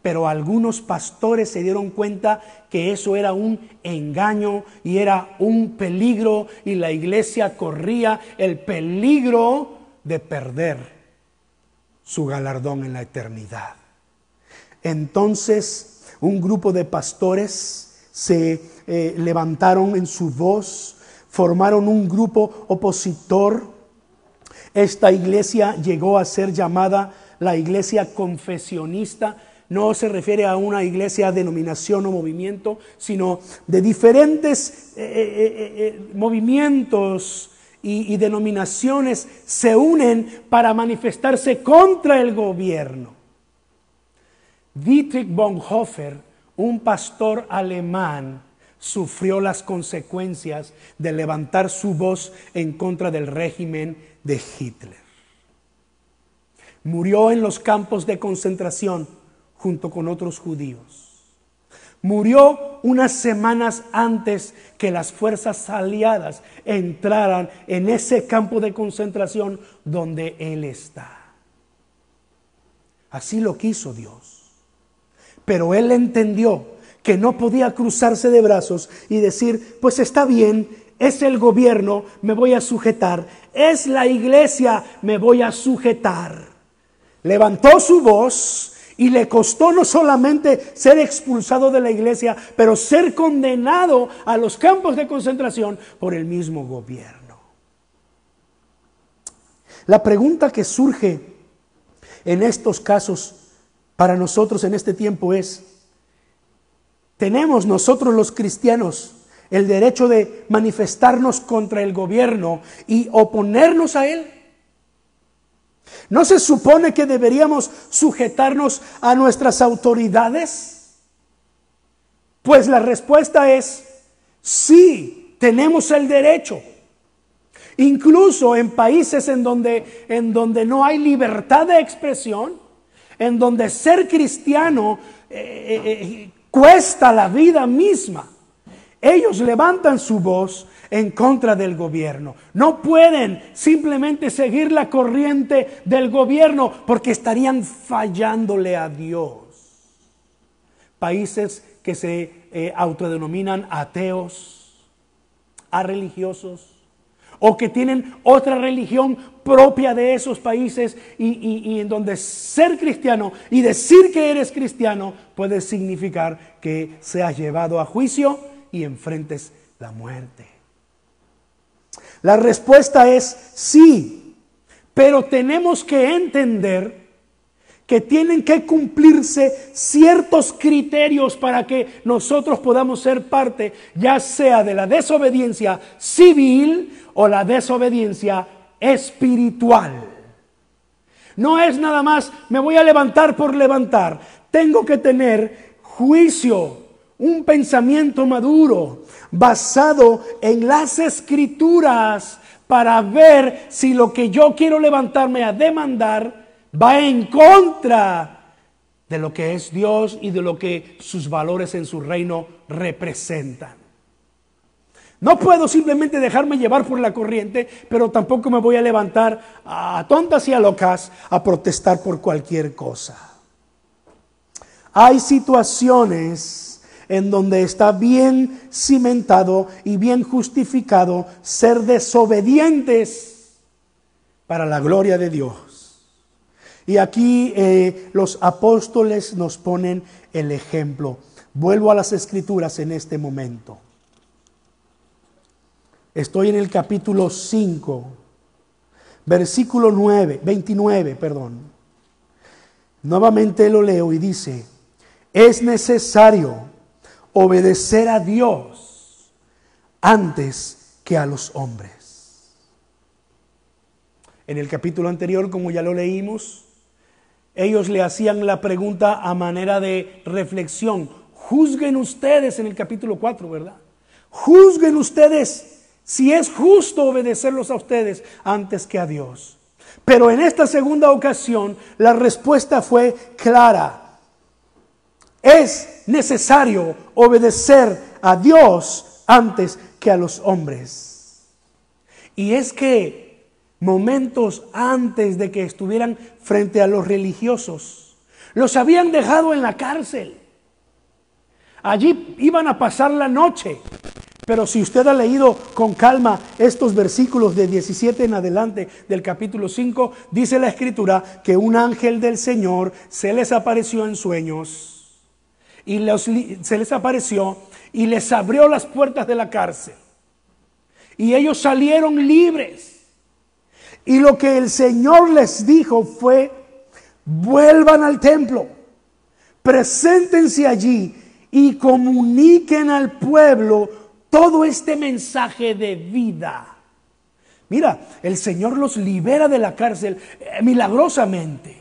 Pero algunos pastores se dieron cuenta que eso era un engaño y era un peligro y la iglesia corría el peligro de perder su galardón en la eternidad. Entonces un grupo de pastores se eh, levantaron en su voz, formaron un grupo opositor. Esta iglesia llegó a ser llamada la iglesia confesionista. No se refiere a una iglesia, denominación o movimiento, sino de diferentes eh, eh, movimientos y, denominaciones se unen para manifestarse contra el gobierno. Dietrich Bonhoeffer, un pastor alemán, sufrió las consecuencias de levantar su voz en contra del régimen de Hitler. Murió en los campos de concentración junto con otros judíos. Murió unas semanas antes que las fuerzas aliadas entraran en ese campo de concentración donde él está. Así lo quiso Dios. Pero él entendió que no podía cruzarse de brazos y decir, pues está bien, es el gobierno, me voy a sujetar, es la iglesia, me voy a sujetar. Levantó su voz y le costó no solamente ser expulsado de la iglesia, pero ser condenado a los campos de concentración por el mismo gobierno. La pregunta que surge en estos casos para nosotros en este tiempo es, ¿tenemos nosotros los cristianos el derecho de manifestarnos contra el gobierno y oponernos a él? ¿No se supone que deberíamos sujetarnos a nuestras autoridades? Pues la respuesta es sí, tenemos el derecho. Incluso en países en donde, en donde no hay libertad de expresión, en donde ser cristiano eh, eh, eh, cuesta la vida misma. Ellos levantan su voz en contra del gobierno. No pueden simplemente seguir la corriente del gobierno porque estarían fallándole a Dios. Países que se eh, autodenominan ateos, a religiosos, o que tienen otra religión propia de esos países y, y, en donde ser cristiano y decir que eres cristiano puede significar que seas llevado a juicio y enfrentes la muerte. La respuesta es sí, pero tenemos que entender que tienen que cumplirse ciertos criterios para que nosotros podamos ser parte, ya sea de la desobediencia civil o la desobediencia espiritual. No es nada más, me voy a levantar por levantar. Tengo que tener juicio, un pensamiento maduro, basado en las escrituras para ver si lo que yo quiero levantarme a demandar va en contra de lo que es Dios y de lo que sus valores en su reino representan. No puedo simplemente dejarme llevar por la corriente, pero tampoco me voy a levantar a tontas y a locas a protestar por cualquier cosa. Hay situaciones en donde está bien cimentado y bien justificado ser desobedientes para la gloria de Dios. Y aquí eh, los apóstoles nos ponen el ejemplo. Vuelvo a las escrituras en este momento. Estoy en el capítulo 5, versículo 9, 29, perdón. Nuevamente lo leo y dice, es necesario obedecer a Dios antes que a los hombres. En el capítulo anterior, como ya lo leímos, ellos le hacían la pregunta a manera de reflexión. Juzguen ustedes en el capítulo 4, ¿verdad? Juzguen ustedes si es justo obedecerlos a ustedes antes que a Dios. Pero en esta segunda ocasión la respuesta fue clara. Es necesario obedecer a Dios antes que a los hombres. Y es que momentos antes de que estuvieran frente a los religiosos, los habían dejado en la cárcel. Allí iban a pasar la noche. Pero si usted ha leído con calma estos versículos de 17 en adelante del capítulo 5, dice la escritura que un ángel del Señor se les apareció en sueños y se les apareció y les abrió las puertas de la cárcel. Y ellos salieron libres. Y lo que el Señor les dijo fue, vuelvan al templo, preséntense allí y comuniquen al pueblo todo este mensaje de vida. Mira, el Señor los libera de la cárcel eh, milagrosamente.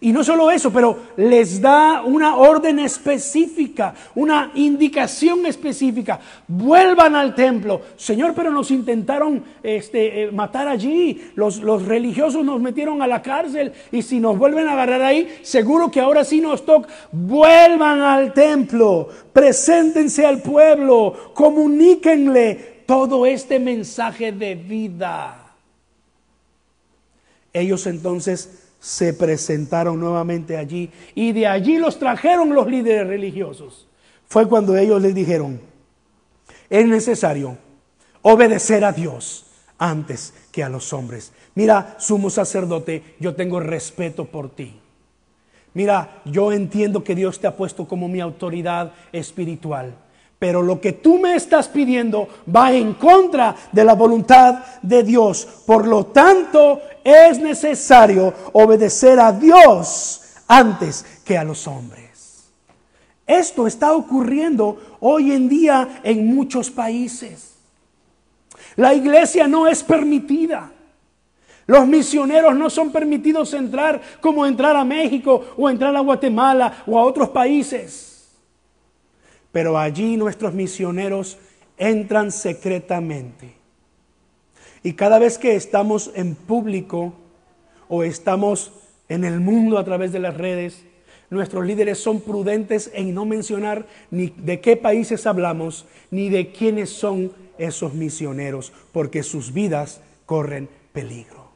Y no solo eso, pero les da una orden específica, una indicación específica. Vuelvan al templo. Señor, pero nos intentaron este, eh, matar allí. Los, los, religiosos nos metieron a la cárcel. Y si nos vuelven a agarrar ahí, seguro que ahora sí nos toca. Vuelvan al templo. Preséntense al pueblo. Comuníquenle todo este mensaje de vida. Ellos entonces se presentaron nuevamente allí y de allí los trajeron los líderes religiosos. Fue cuando ellos les dijeron, es necesario obedecer a Dios antes que a los hombres. Mira, sumo sacerdote, yo tengo respeto por ti. Mira, yo entiendo que Dios te ha puesto como mi autoridad espiritual. Pero lo que tú me estás pidiendo va en contra de la voluntad de Dios. Por lo tanto, es necesario obedecer a Dios antes que a los hombres. Esto está ocurriendo hoy en día en muchos países. La iglesia no es permitida. Los misioneros no son permitidos entrar como entrar a México o entrar a Guatemala o a otros países. Pero allí nuestros misioneros entran secretamente. Y cada vez que estamos en público o estamos en el mundo a través de las redes, nuestros líderes son prudentes en no mencionar ni de qué países hablamos, ni de quiénes son esos misioneros, porque sus vidas corren peligro.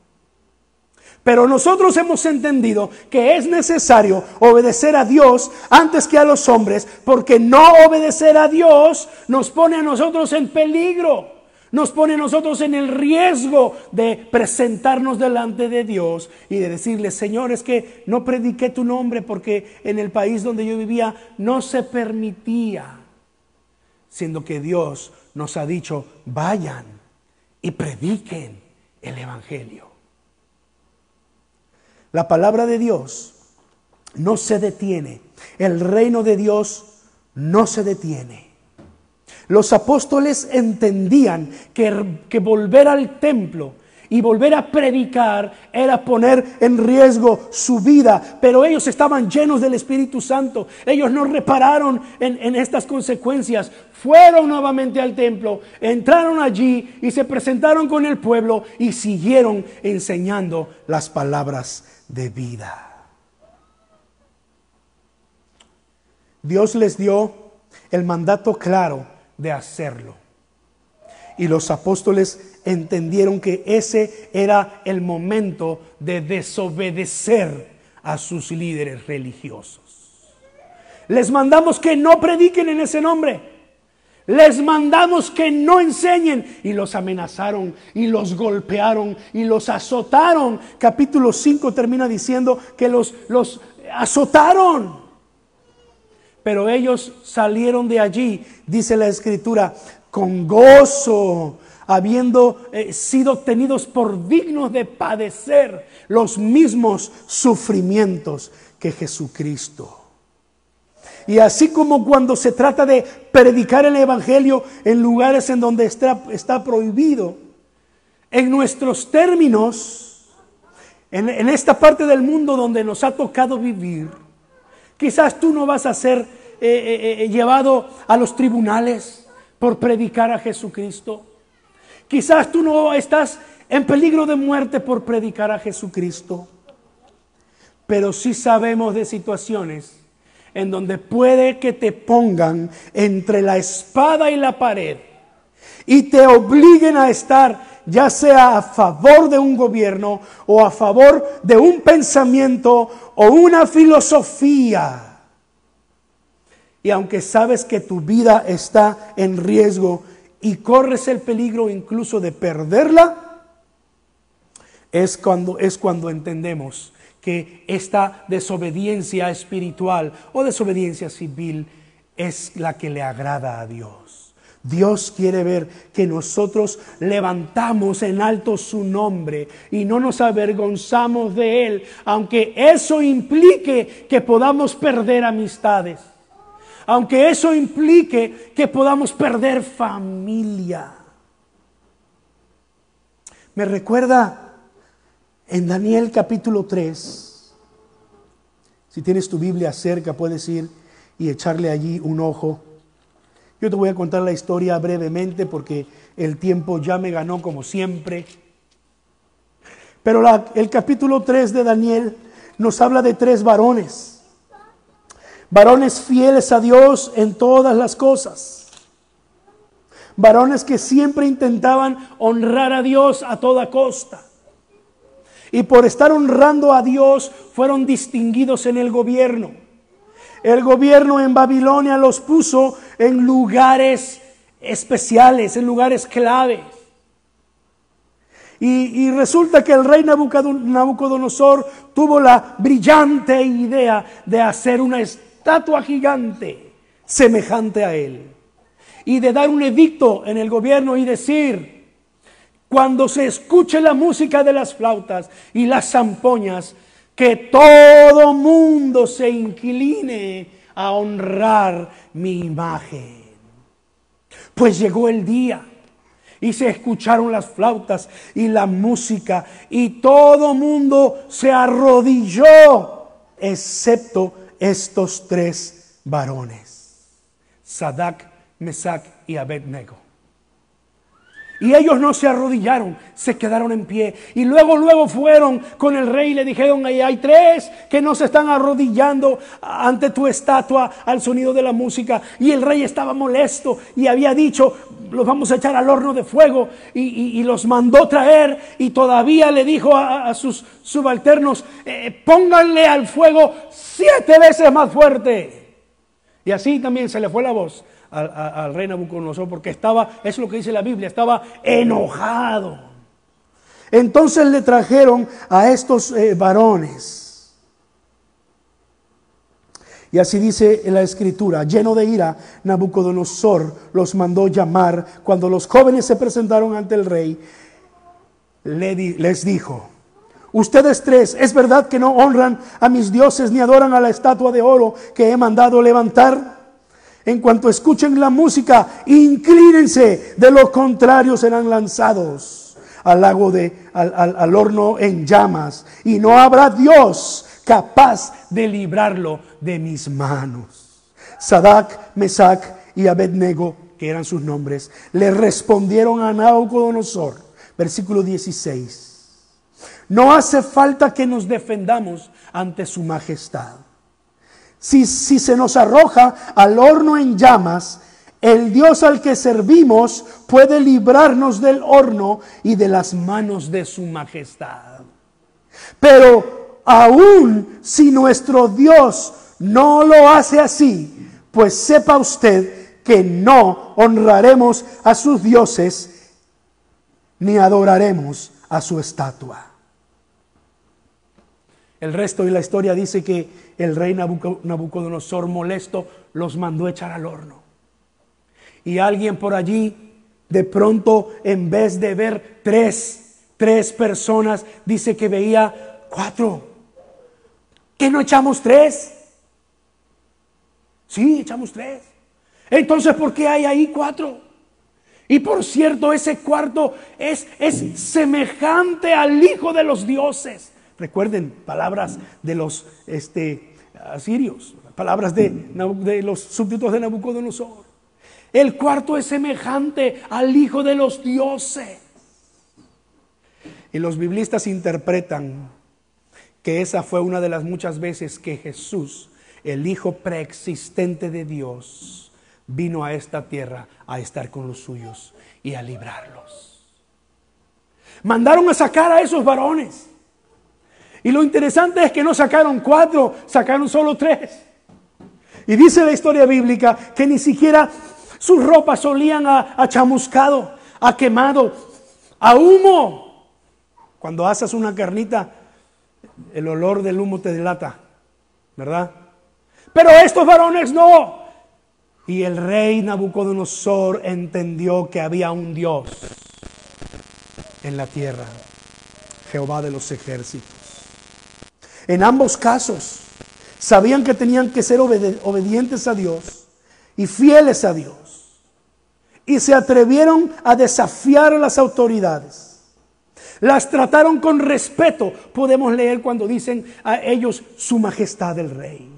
Pero nosotros hemos entendido que es necesario obedecer a Dios antes que a los hombres, porque no obedecer a Dios nos pone a nosotros en peligro, nos pone a nosotros en el riesgo de presentarnos delante de Dios y de decirle, Señor, es que no prediqué tu nombre porque en el país donde yo vivía no se permitía, siendo que Dios nos ha dicho, vayan y prediquen el Evangelio. La palabra de Dios no se detiene. El reino de Dios no se detiene. Los apóstoles entendían que, que, volver al templo y volver a predicar era poner en riesgo su vida, pero ellos estaban llenos del Espíritu Santo. Ellos no repararon en, en estas consecuencias. Fueron nuevamente al templo, entraron allí y se presentaron con el pueblo y siguieron enseñando las palabras de vida. Dios les dio el mandato claro de hacerlo. Y los apóstoles entendieron que ese era el momento de desobedecer a sus líderes religiosos. Les mandamos que no prediquen en ese nombre. Les mandamos que no enseñen. Y los amenazaron y los golpearon y los azotaron. Capítulo 5 termina diciendo que los, los azotaron. Pero ellos salieron de allí, dice la escritura, con gozo, habiendo eh, sido tenidos por dignos de padecer los mismos sufrimientos que Jesucristo. Y así como cuando se trata de predicar el Evangelio en lugares en donde está, está prohibido, en nuestros términos, en, esta parte del mundo donde nos ha tocado vivir, quizás tú no vas a ser eh, eh, eh, llevado a los tribunales por predicar a Jesucristo. Quizás tú no estás en peligro de muerte por predicar a Jesucristo. Pero sí sabemos de situaciones en donde puede que te pongan entre la espada y la pared y te obliguen a estar ya sea a favor de un gobierno o a favor de un pensamiento o una filosofía. Y aunque sabes que tu vida está en riesgo y corres el peligro incluso de perderla, es cuando, es cuando entendemos que esta desobediencia espiritual o desobediencia civil es la que le agrada a Dios. Dios quiere ver que nosotros levantamos en alto su nombre y no nos avergonzamos de él, aunque eso implique que podamos perder amistades, aunque eso implique que podamos perder familia. Me recuerda en Daniel capítulo 3, Si tienes tu Biblia cerca, puedes ir y echarle allí un ojo. Yo te voy a contar la historia brevemente porque el tiempo ya me ganó como siempre. Pero el capítulo 3 de Daniel nos habla de tres varones. Varones fieles a Dios en todas las cosas. Varones que siempre intentaban honrar a Dios a toda costa. Y por estar honrando a Dios fueron distinguidos en el gobierno. El gobierno en Babilonia los puso en lugares especiales, en lugares claves. Y, resulta que el rey Nabucodonosor tuvo la brillante idea de hacer una estatua gigante semejante a él. Y de dar un edicto en el gobierno y decir, cuando se escuche la música de las flautas y las zampoñas, que todo mundo se incline a honrar mi imagen. Pues llegó el día y se escucharon las flautas y la música y todo mundo se arrodilló, excepto estos tres varones, Sadak, Mesac y Abednego. Y ellos no se arrodillaron, se quedaron en pie. Y luego, luego fueron con el rey y le dijeron, hay tres que no se están arrodillando ante tu estatua al sonido de la música. Y el rey estaba molesto y había dicho, los vamos a echar al horno de fuego. Y, los mandó traer y todavía le dijo a, sus subalternos, eh, pónganle al fuego siete veces más fuerte. Y así también se le fue la voz al, rey Nabucodonosor porque estaba, es lo que dice la Biblia, estaba enojado. Entonces le trajeron a estos eh, varones. Y así dice la escritura, lleno de ira, Nabucodonosor los mandó llamar. Cuando los jóvenes se presentaron ante el rey, les dijo, ustedes tres, ¿es verdad que no honran a mis dioses ni adoran a la estatua de oro que he mandado levantar? En cuanto escuchen la música, inclínense, de lo contrario serán lanzados al lago de, al, horno en llamas, y no habrá Dios capaz de librarlo de mis manos. Sadak, Mesac y Abednego, que eran sus nombres, le respondieron a Nabucodonosor, versículo 16. No hace falta que nos defendamos ante su majestad si, se nos arroja al horno en llamas, el Dios al que servimos puede librarnos del horno y de las manos de su majestad. Pero aún si nuestro Dios no lo hace así, pues sepa usted que no honraremos a sus dioses ni adoraremos a su estatua. El resto de la historia dice que el rey Nabucodonosor molesto los mandó echar al horno. Y alguien por allí, de pronto, en vez de ver tres, tres personas, dice que veía cuatro. ¿Qué no echamos tres? Sí, echamos tres. Entonces, ¿por qué hay ahí cuatro? Y por cierto, ese cuarto es, es semejante al Hijo de los dioses. Recuerden palabras de los este, asirios, palabras de, de los súbditos de Nabucodonosor. El cuarto es semejante al Hijo de los dioses. Y los biblistas interpretan que esa fue una de las muchas veces que Jesús, el Hijo preexistente de Dios, vino a esta tierra a estar con los suyos y a librarlos. Mandaron a sacar a esos varones. Y lo interesante es que no sacaron cuatro, sacaron solo tres. Y dice la historia bíblica que ni siquiera sus ropas olían a, chamuscado, a quemado, a humo. Cuando asas una carnita, el olor del humo te delata, ¿verdad? Pero estos varones no. Y el rey Nabucodonosor entendió que había un Dios en la tierra, Jehová de los ejércitos. En ambos casos, sabían que tenían que ser obedientes a Dios y fieles a Dios. Y se atrevieron a desafiar a las autoridades. Las trataron con respeto. Podemos leer cuando dicen a ellos su majestad el rey.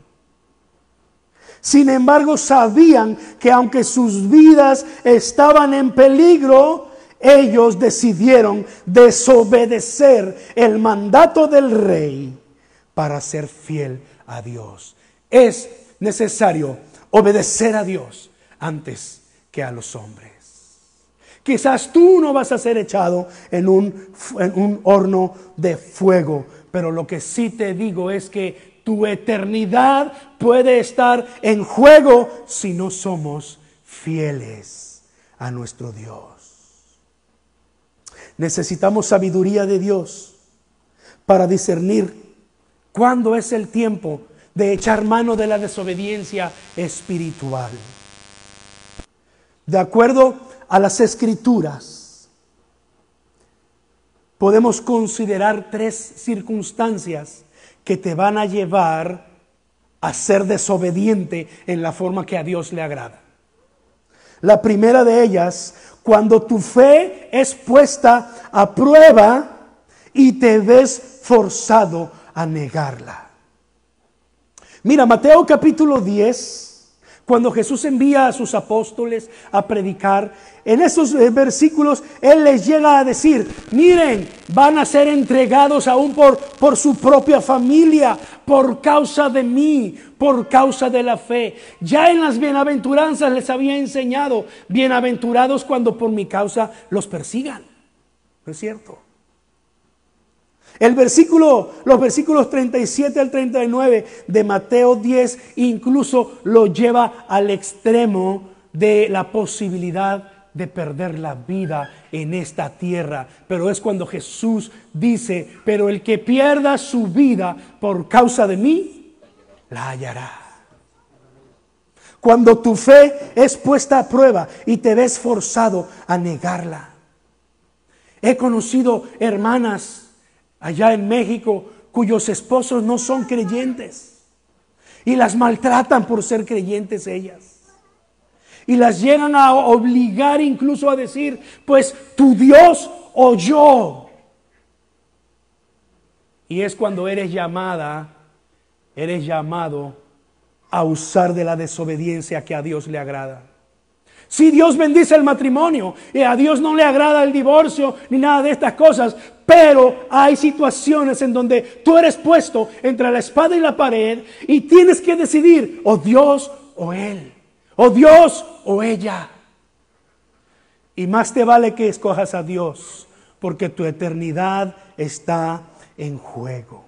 Sin embargo, sabían que aunque sus vidas estaban en peligro, ellos decidieron desobedecer el mandato del rey para ser fiel a Dios. Es necesario obedecer a Dios antes que a los hombres. Quizás tú no vas a ser echado en un, en un horno de fuego, pero lo que sí te digo es que tu eternidad puede estar en juego si no somos fieles a nuestro Dios. Necesitamos sabiduría de Dios para discernir cuándo es el tiempo de echar mano de la desobediencia espiritual. De acuerdo a las escrituras, podemos considerar tres circunstancias que te van a llevar a ser desobediente en la forma que a Dios le agrada. La primera de ellas, cuando tu fe es puesta a prueba y te ves forzado a negarla. Mira, Mateo capítulo 10 cuando Jesús envía a sus apóstoles a predicar, en esos eh, versículos Él les llega a decir, miren, van a ser entregados aún por, por su propia familia, por causa de mí, por causa de la fe. Ya en las bienaventuranzas les había enseñado, bienaventurados cuando por mi causa los persigan. ¿No es cierto? El versículo, los versículos 37 al 39 de Mateo 10 incluso lo lleva al extremo de la posibilidad de perder la vida en esta tierra. Pero es cuando Jesús dice, pero el que pierda su vida por causa de mí, la hallará. Cuando tu fe es puesta a prueba y te ves forzado a negarla. He conocido hermanas allá en México cuyos esposos no son creyentes y las maltratan por ser creyentes ellas. Y las llegan a obligar incluso a decir, pues tu Dios o yo. Y es cuando eres llamada, eres llamado a usar de la desobediencia que a Dios le agrada. Si Dios bendice el matrimonio y a Dios no le agrada el divorcio ni nada de estas cosas, pero hay situaciones en donde tú eres puesto entre la espada y la pared y tienes que decidir o Dios o Él, o Dios o ella. Y más te vale que escojas a Dios, porque tu eternidad está en juego.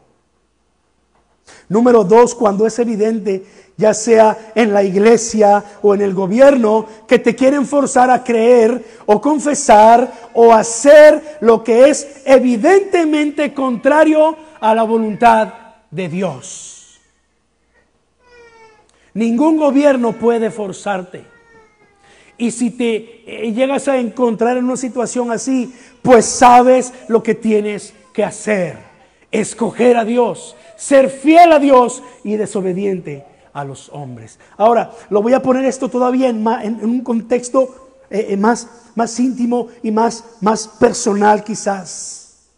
Número dos, cuando es evidente ya sea en la iglesia o en el gobierno, que te quieren forzar a creer o confesar o hacer lo que es evidentemente contrario a la voluntad de Dios. Ningún gobierno puede forzarte. Y si te eh, llegas a encontrar en una situación así, pues sabes lo que tienes que hacer. Escoger a Dios, ser fiel a Dios y desobediente a los hombres. Ahora, lo voy a poner esto todavía en, un contexto eh, eh, más, más íntimo y más, más personal quizás.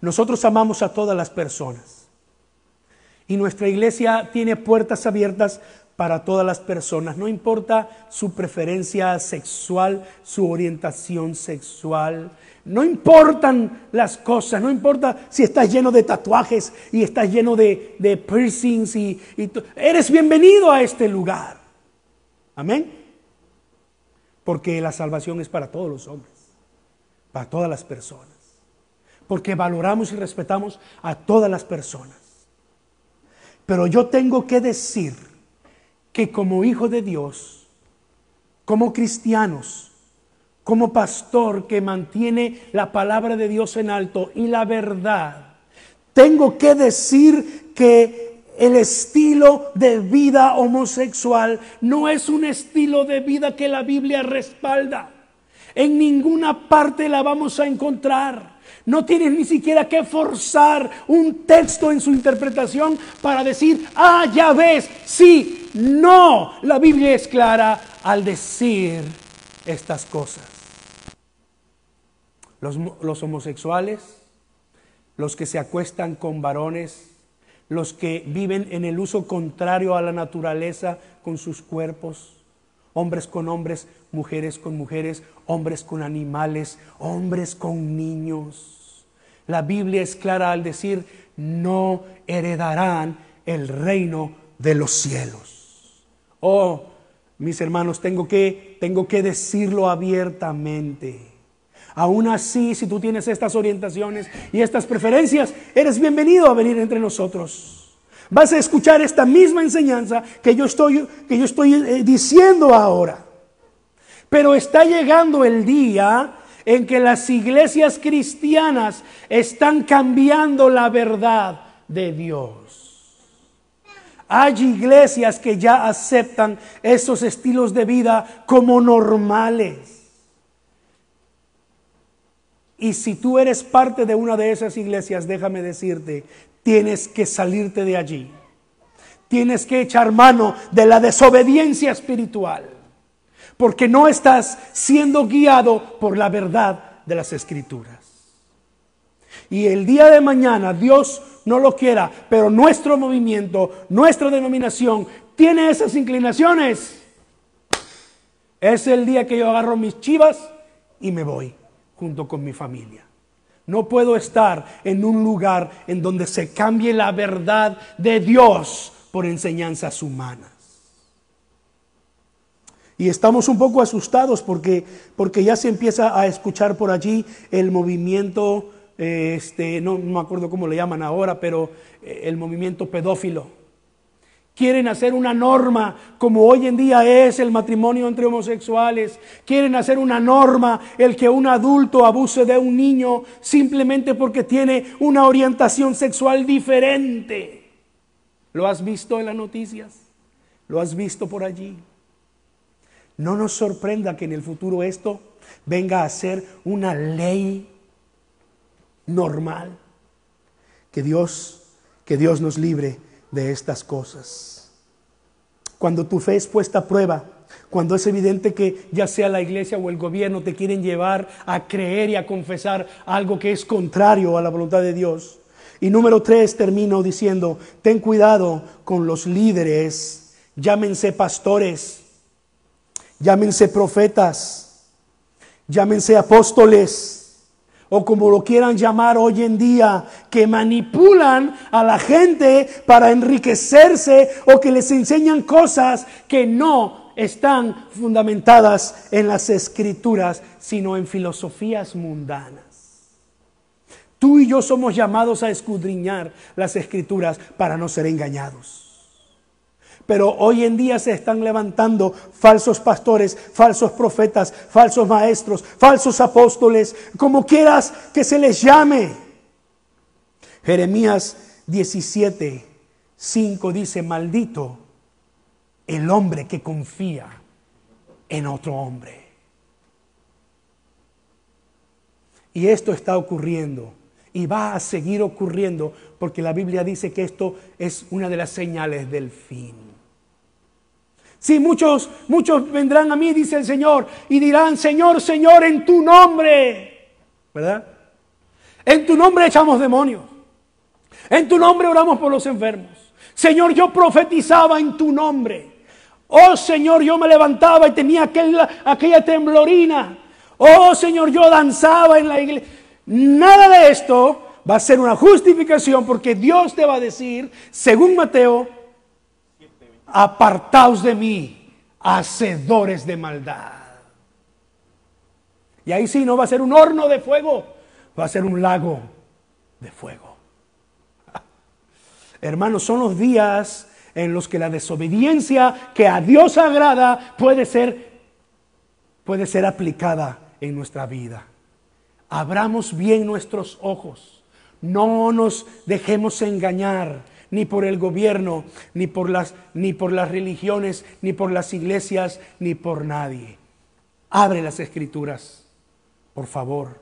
Nosotros amamos a todas las personas. Y nuestra iglesia tiene puertas abiertas para todas las personas, no importa su preferencia sexual, su orientación sexual, no importan las cosas, no importa si estás lleno de tatuajes y estás lleno de, piercings y, y eres bienvenido a este lugar. Amén. Porque la salvación es para todos los hombres, para todas las personas. Porque valoramos y respetamos a todas las personas. Pero yo tengo que decir que como hijo de Dios, como cristianos, como pastor que mantiene la palabra de Dios en alto y la verdad, tengo que decir que el estilo de vida homosexual no es un estilo de vida que la Biblia respalda. En ninguna parte la vamos a encontrar. No tienes ni siquiera que forzar un texto en su interpretación para decir, ah, ya ves, sí, no. La Biblia es clara al decir estas cosas. los, homosexuales, los que se acuestan con varones, los que viven en el uso contrario a la naturaleza con sus cuerpos, hombres con hombres, mujeres con mujeres, hombres con animales, hombres con niños. La Biblia es clara al decir, no heredarán el reino de los cielos. Oh, mis hermanos, tengo que, tengo que decirlo abiertamente. Aún así, si tú tienes estas orientaciones y estas preferencias, eres bienvenido a venir entre nosotros. Vas a escuchar esta misma enseñanza que yo estoy, que yo estoy eh, diciendo ahora. Pero está llegando el día en que las iglesias cristianas están cambiando la verdad de Dios. Hay iglesias que ya aceptan esos estilos de vida como normales. Y si tú eres parte de una de esas iglesias, déjame decirte, tienes que salirte de allí. Tienes que echar mano de la desobediencia espiritual, porque no estás siendo guiado por la verdad de las escrituras. Y el día de mañana, Dios no lo quiera, pero nuestro movimiento, nuestra denominación tiene esas inclinaciones. Es el día que yo agarro mis chivas y me voy junto con mi familia. No puedo estar en un lugar en donde se cambie la verdad de Dios por enseñanzas humanas. Y estamos un poco asustados porque, porque ya se empieza a escuchar por allí el movimiento, este, no me acuerdo cómo le llaman ahora, pero eh, el movimiento pedófilo Quieren hacer una norma como hoy en día es el matrimonio entre homosexuales. Quieren hacer una norma el que un adulto abuse de un niño simplemente porque tiene una orientación sexual diferente. ¿Lo has visto en las noticias? ¿Lo has visto por allí? No nos sorprenda que en el futuro esto venga a ser una ley normal. Que Dios, que Dios nos libre de estas cosas. Cuando tu fe es puesta a prueba, cuando es evidente que ya sea la iglesia o el gobierno te quieren llevar a creer y a confesar algo que es contrario a la voluntad de Dios. Y número tres, termino diciendo, ten cuidado con los líderes, llámense pastores, llámense profetas, llámense apóstoles o como lo quieran llamar hoy en día, que manipulan a la gente para enriquecerse o que les enseñan cosas que no están fundamentadas en las escrituras, sino en filosofías mundanas. Tú y yo somos llamados a escudriñar las escrituras para no ser engañados. Pero hoy en día se están levantando falsos pastores, falsos profetas, falsos maestros, falsos apóstoles, como quieras que se les llame. Jeremías 17, 5 dice, maldito el hombre que confía en otro hombre. Y esto está ocurriendo y va a seguir ocurriendo porque la Biblia dice que esto es una de las señales del fin. Sí, muchos, muchos vendrán a mí, dice el Señor, y dirán, Señor, Señor, en tu nombre, ¿verdad? En tu nombre echamos demonios. En tu nombre oramos por los enfermos. Señor, yo profetizaba en tu nombre. Oh Señor, yo me levantaba y tenía aquella temblorina. Oh Señor, yo danzaba en la iglesia. Nada de esto va a ser una justificación porque Dios te va a decir, según Mateo apartaos de mí, hacedores de maldad. Y ahí sí no va a ser un horno de fuego, va a ser un lago de fuego. *laughs* Hermanos, son los días en los que la desobediencia que a Dios agrada puede ser puede ser aplicada en nuestra vida. Abramos bien nuestros ojos. No nos dejemos engañar ni por el gobierno, ni por las, ni por las religiones, ni por las iglesias, ni por nadie. Abre las escrituras, por favor.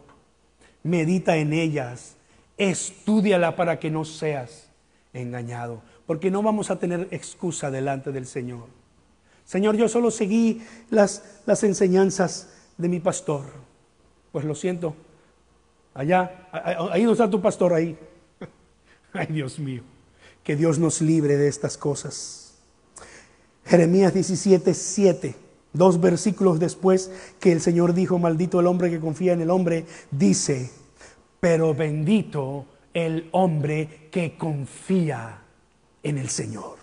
Medita en ellas. Estudiala para que no seas engañado, porque no vamos a tener excusa delante del Señor. Señor, yo solo seguí las, las enseñanzas de mi pastor. Pues lo siento, Allá, ahí no está tu pastor ahí. *laughs* Ay, Dios mío. Que Dios nos libre de estas cosas. Jeremías 17, 7. Dos versículos después que el Señor dijo, maldito el hombre que confía en el hombre, dice, pero bendito el hombre que confía en el Señor.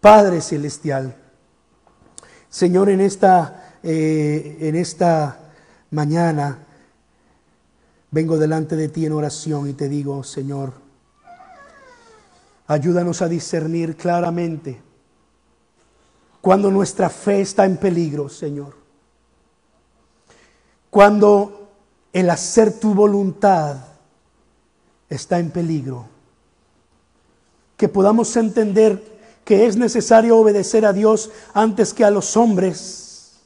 Padre Celestial, Señor, en esta, eh, en esta mañana vengo delante de ti en oración y te digo, Señor, ayúdanos a discernir claramente cuando nuestra fe está en peligro, Señor. Cuando el hacer tu voluntad está en peligro. Que podamos entender que es necesario obedecer a Dios antes que a los hombres.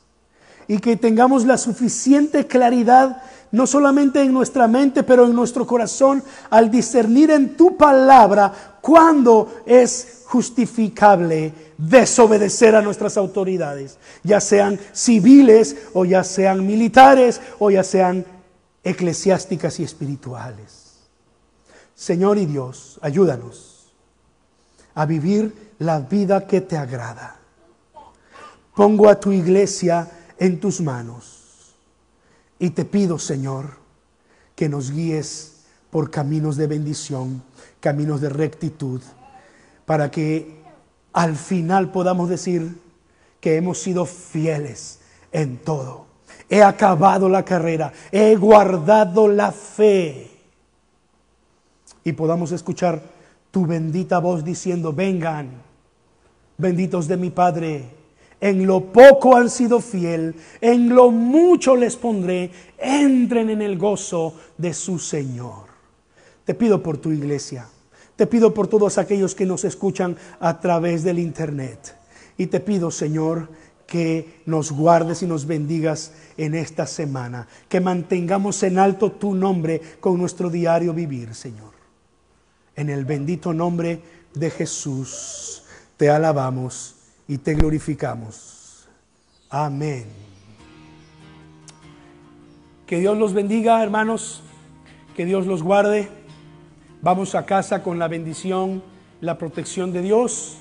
Y que tengamos la suficiente claridad, no solamente en nuestra mente, pero en nuestro corazón, al discernir en tu palabra cuándo es justificable desobedecer a nuestras autoridades, ya sean civiles o ya sean militares o ya sean eclesiásticas y espirituales. Señor y Dios, ayúdanos a vivir la vida que te agrada. Pongo a tu iglesia en tus manos y te pido, Señor, que nos guíes por caminos de bendición, caminos de rectitud, para que al final podamos decir que hemos sido fieles en todo he acabado la carrera, he guardado la fe. Y podamos escuchar tu bendita voz diciendo, vengan, benditos de mi Padre, en lo poco han sido fiel, en lo mucho les pondré, entren en el gozo de su Señor. Te pido por tu iglesia, te pido por todos aquellos que nos escuchan a través del Internet. Y te pido, Señor, que nos guardes y nos bendigas en esta semana, que mantengamos en alto tu nombre con nuestro diario vivir, Señor. En el bendito nombre de Jesús te alabamos y te glorificamos. Amén. Que Dios los bendiga, hermanos, que Dios los guarde. Vamos a casa con la bendición, la protección de Dios.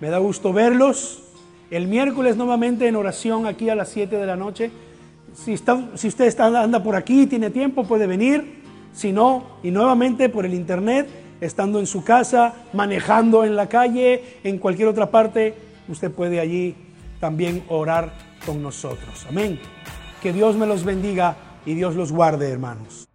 Me da gusto verlos. El miércoles nuevamente en oración aquí a las 7 de la noche. Si, está, si usted está, anda por aquí, tiene tiempo, puede venir. Si no, y nuevamente por el internet, estando en su casa, manejando en la calle, en cualquier otra parte, usted puede allí también orar con nosotros. Amén. Que Dios me los bendiga y Dios los guarde, hermanos.